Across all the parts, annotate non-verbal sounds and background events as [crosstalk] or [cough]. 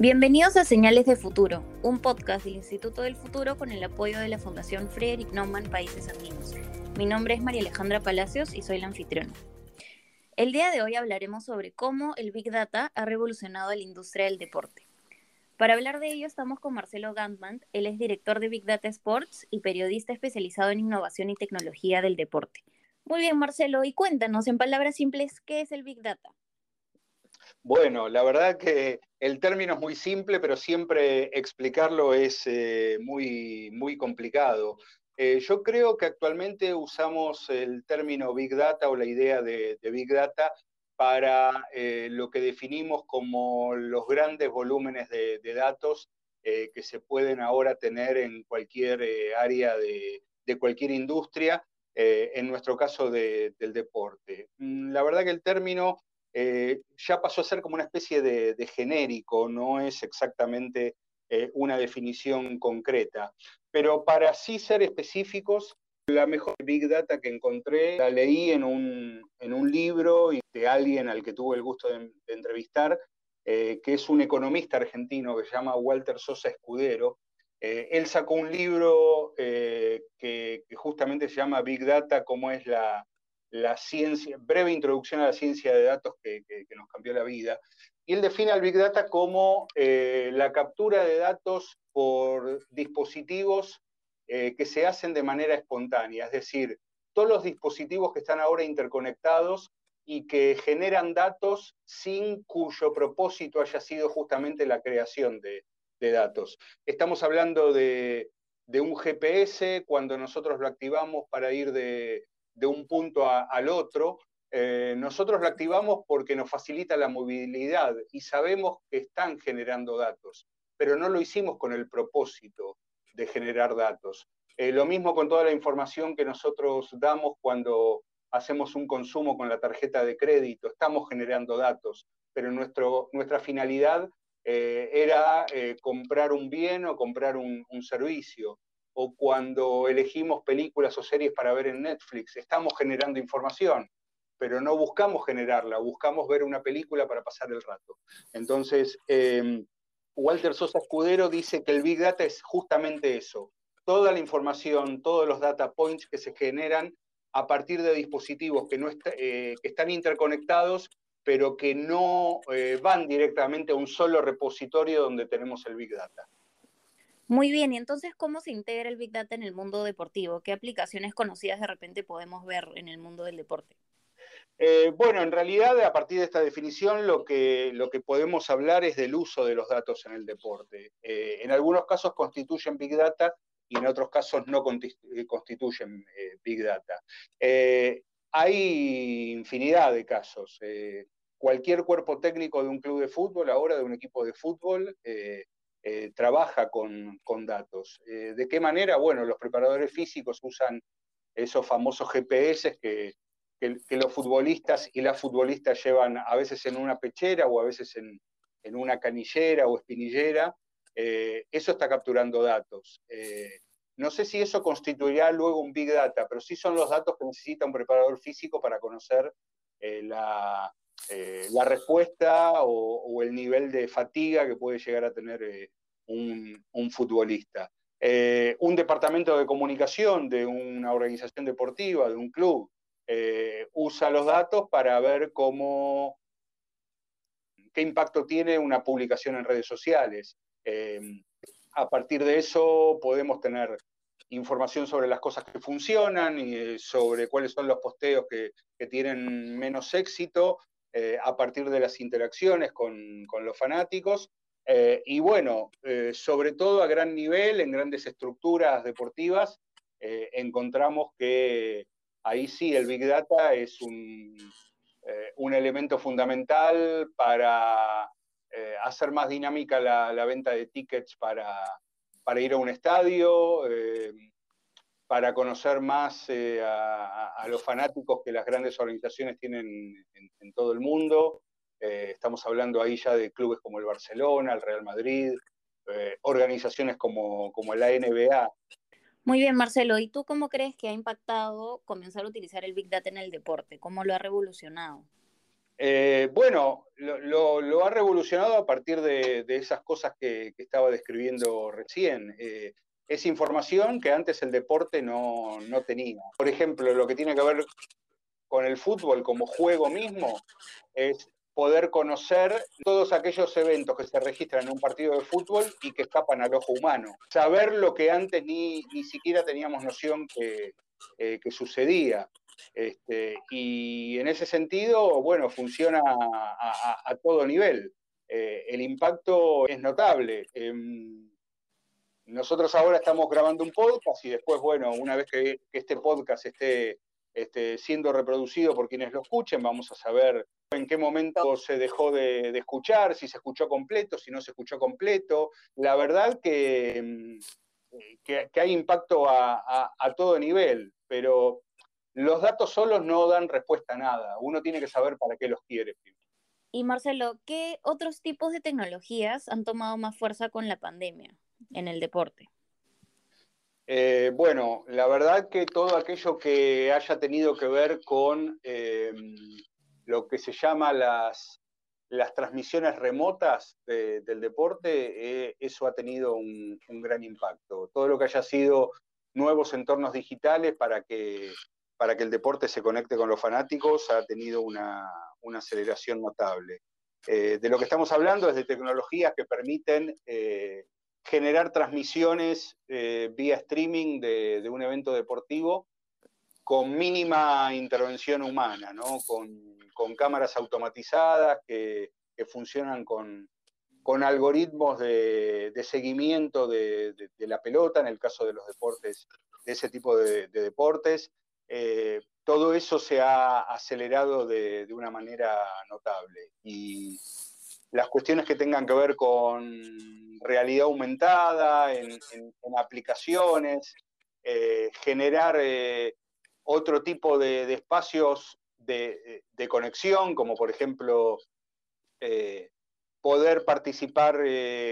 Bienvenidos a Señales de Futuro, un podcast del Instituto del Futuro con el apoyo de la Fundación Friedrich Naumann Países Andinos. Mi nombre es María Alejandra Palacios y soy la anfitriona. El día de hoy hablaremos sobre cómo el Big Data ha revolucionado la industria del deporte. Para hablar de ello estamos con Marcelo Gantman, él es director de Big Data Sports y periodista especializado en innovación y tecnología del deporte. Muy bien, Marcelo, y cuéntanos en palabras simples, ¿qué es el Big Data? Bueno, la verdad que el término es muy simple, pero siempre explicarlo es eh, muy, muy complicado. Eh, yo creo que actualmente usamos el término Big Data o la idea de, Big Data para eh, lo que definimos como los grandes volúmenes de, datos que se pueden ahora tener en cualquier área de, cualquier industria, en nuestro caso del deporte. Mm, la verdad que el término eh, ya pasó a ser como una especie de, genérico, no es exactamente eh, una definición concreta. Pero para sí ser específicos, la mejor Big Data que encontré la leí en un, libro y de alguien al que tuve el gusto de, entrevistar, eh, que es un economista argentino que se llama Walter Sosa Escudero. él sacó un libro que, que, justamente se llama Big Data, cómo es la, la ciencia, breve introducción a la ciencia de datos que, nos cambió la vida. Y él define al Big Data como eh, la captura de datos por dispositivos eh, que se hacen de manera espontánea, es decir, todos los dispositivos que están ahora interconectados y que generan datos sin cuyo propósito haya sido justamente la creación de, datos. Estamos hablando de, de un GPS, cuando nosotros lo activamos para ir de, de un punto al otro, eh, nosotros lo activamos porque nos facilita la movilidad y sabemos que están generando datos, pero no lo hicimos con el propósito de generar datos. Eh, lo mismo con toda la información que nosotros damos cuando hacemos un consumo con la tarjeta de crédito, estamos generando datos, pero nuestra finalidad eh, era comprar un bien o comprar un servicio o cuando elegimos películas o series para ver en Netflix, estamos generando información, pero no buscamos generarla, buscamos ver una película para pasar el rato. Entonces, em, Walter Sosa Escudero dice que el Big Data es justamente eso, toda la información, todos los data points que se generan a partir de dispositivos que, no eh, están interconectados, pero que no eh, van directamente a un solo repositorio donde tenemos el Big Data. Muy bien, y entonces, ¿cómo se integra el Big Data en el mundo deportivo? ¿Qué aplicaciones conocidas de repente podemos ver en el mundo del deporte? Eh, bueno, en realidad, a partir de esta definición, lo que, lo que podemos hablar es del uso de los datos en el deporte. Eh, en algunos casos constituyen Big Data y en otros casos no eh, constituyen Big Data. hay infinidad de casos. cualquier cuerpo técnico de un club de fútbol, ahora de un equipo de fútbol, eh, trabaja con, datos. Eh, ¿De qué manera? Bueno, los preparadores físicos usan esos famosos GPS que, los futbolistas y las futbolistas llevan a veces en una pechera o a veces en, una canillera o espinillera. Eh, eso está capturando datos. no sé si eso constituirá luego un Big Data, pero sí son los datos que necesita un preparador físico para conocer la, eh, la respuesta o, el nivel de fatiga que puede llegar a tener eh, un, futbolista. Eh, un departamento de comunicación de una organización deportiva, de un club, usa los datos para ver cómo, qué impacto tiene una publicación en redes sociales. a partir de eso podemos tener información sobre las cosas que funcionan y sobre cuáles son los posteos que, que tienen menos éxito eh, a partir de las interacciones con, los fanáticos. Eh, y bueno, eh, sobre todo a gran nivel, en grandes estructuras deportivas, encontramos que ahí sí el Big Data es un, elemento fundamental para hacer más dinámica la, venta de tickets para, para, ir a un estadio, para conocer más eh, a, los fanáticos que las grandes organizaciones tienen en, todo el mundo. Eh, estamos hablando ahí ya de clubes como el Barcelona, el Real Madrid, eh, organizaciones como, como la NBA. Muy bien, Marcelo. ¿Y tú cómo crees que ha impactado comenzar a utilizar el Big Data en el deporte? ¿Cómo lo ha revolucionado? Eh, bueno, lo, ha revolucionado a partir de, esas cosas que, estaba describiendo recién. Eh, es información que antes el deporte no, tenía. Por ejemplo, lo que tiene que ver con el fútbol como juego mismo es poder conocer todos aquellos eventos que se registran en un partido de fútbol y que escapan al ojo humano. Saber lo que antes ni, ni siquiera teníamos noción que, eh, que sucedía. Este, y en ese sentido, bueno, funciona a, todo nivel. Eh, el impacto es notable. Em, nosotros ahora estamos grabando un podcast y después, bueno, una vez que, este podcast esté, siendo reproducido por quienes lo escuchen, vamos a saber en qué momento se dejó de, escuchar, si se escuchó completo, si no se escuchó completo. La verdad que, em, que, hay impacto a, a todo nivel, pero los datos solos no dan respuesta a nada. Uno tiene que saber para qué los quiere. Y Marcelo, ¿qué otros tipos de tecnologías han tomado más fuerza con la pandemia en el deporte? Eh, bueno, la verdad que todo aquello que haya tenido que ver con eh, lo que se llama las, las transmisiones remotas del deporte, eh, eso ha tenido un, gran impacto. Todo lo que haya sido nuevos entornos digitales para que para que el deporte se conecte con los fanáticos ha tenido una, aceleración notable. De lo que estamos hablando es de tecnologías que permiten generar transmisiones eh, vía streaming de, un evento deportivo con mínima intervención humana, con, cámaras automatizadas que, funcionan con, algoritmos de, seguimiento de, la pelota, en el caso de los deportes, de ese tipo de deportes, eh, todo eso se ha acelerado de, una manera notable. Y las cuestiones que tengan que ver con realidad aumentada, en, aplicaciones, eh, generar eh, otro tipo de, espacios de, conexión, como por ejemplo poder participar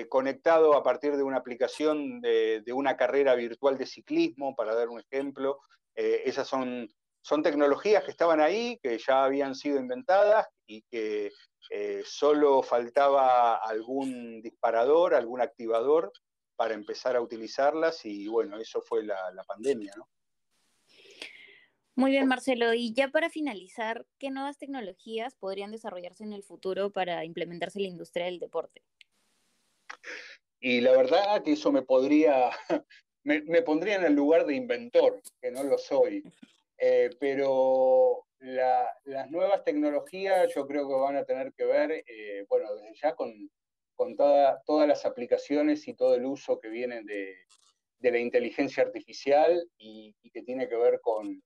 conectado a partir de una aplicación de, una carrera virtual de ciclismo, para dar un ejemplo, eh, esas son, son tecnologías que estaban ahí, que ya habían sido inventadas y que eh, solo faltaba algún disparador, algún activador para empezar a utilizarlas y bueno, eso fue la, pandemia, ¿no? Muy bien, Marcelo. Y ya para finalizar, ¿qué nuevas tecnologías podrían desarrollarse en el futuro para implementarse en la industria del deporte? Y la verdad que eso me podría, [laughs] me, pondría en el lugar de inventor, que no lo soy. Eh, pero las nuevas tecnologías yo creo que van a tener que ver, eh, bueno, desde ya con, con todas las aplicaciones y todo el uso que viene de, la inteligencia artificial y, que tiene que ver con,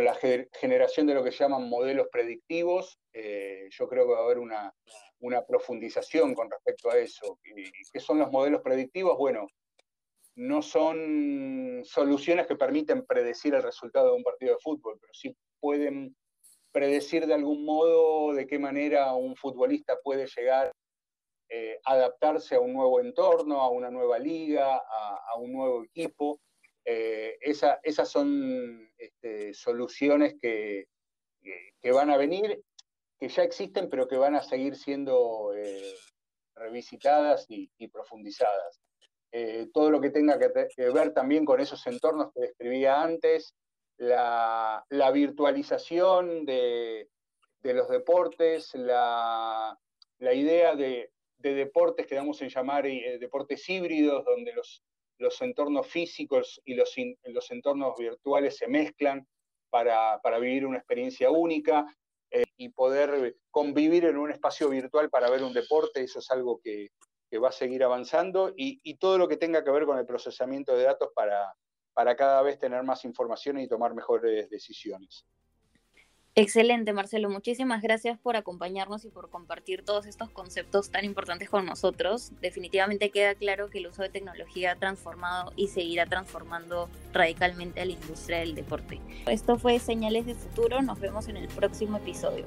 la generación de lo que llaman modelos predictivos. Eh, yo creo que va a haber una, una profundización con respecto a eso. ¿Qué son los modelos predictivos? Bueno, no son soluciones que permiten predecir el resultado de un partido de fútbol, pero sí pueden predecir de algún modo de qué manera un futbolista puede llegar eh, adaptarse a un nuevo entorno, a una nueva liga, a, un nuevo equipo. Eh, esas son este, soluciones que, van a venir, que ya existen, pero que van a seguir siendo eh, revisitadas y profundizadas. Eh, todo lo que tenga que, ver también con esos entornos que describía antes, la, virtualización de, los deportes, la, idea de, deportes que damos en llamar eh, deportes híbridos, donde los, entornos físicos y los, entornos virtuales se mezclan para, vivir una experiencia única eh, y poder convivir en un espacio virtual para ver un deporte, eso es algo que, que va a seguir avanzando y, todo lo que tenga que ver con el procesamiento de datos para, para cada vez tener más información y tomar mejores decisiones. Excelente, Marcelo. Muchísimas gracias por acompañarnos y por compartir todos estos conceptos tan importantes con nosotros. Definitivamente queda claro que el uso de tecnología ha transformado y seguirá transformando radicalmente a la industria del deporte. Esto fue Señales de Futuro. Nos vemos en el próximo episodio.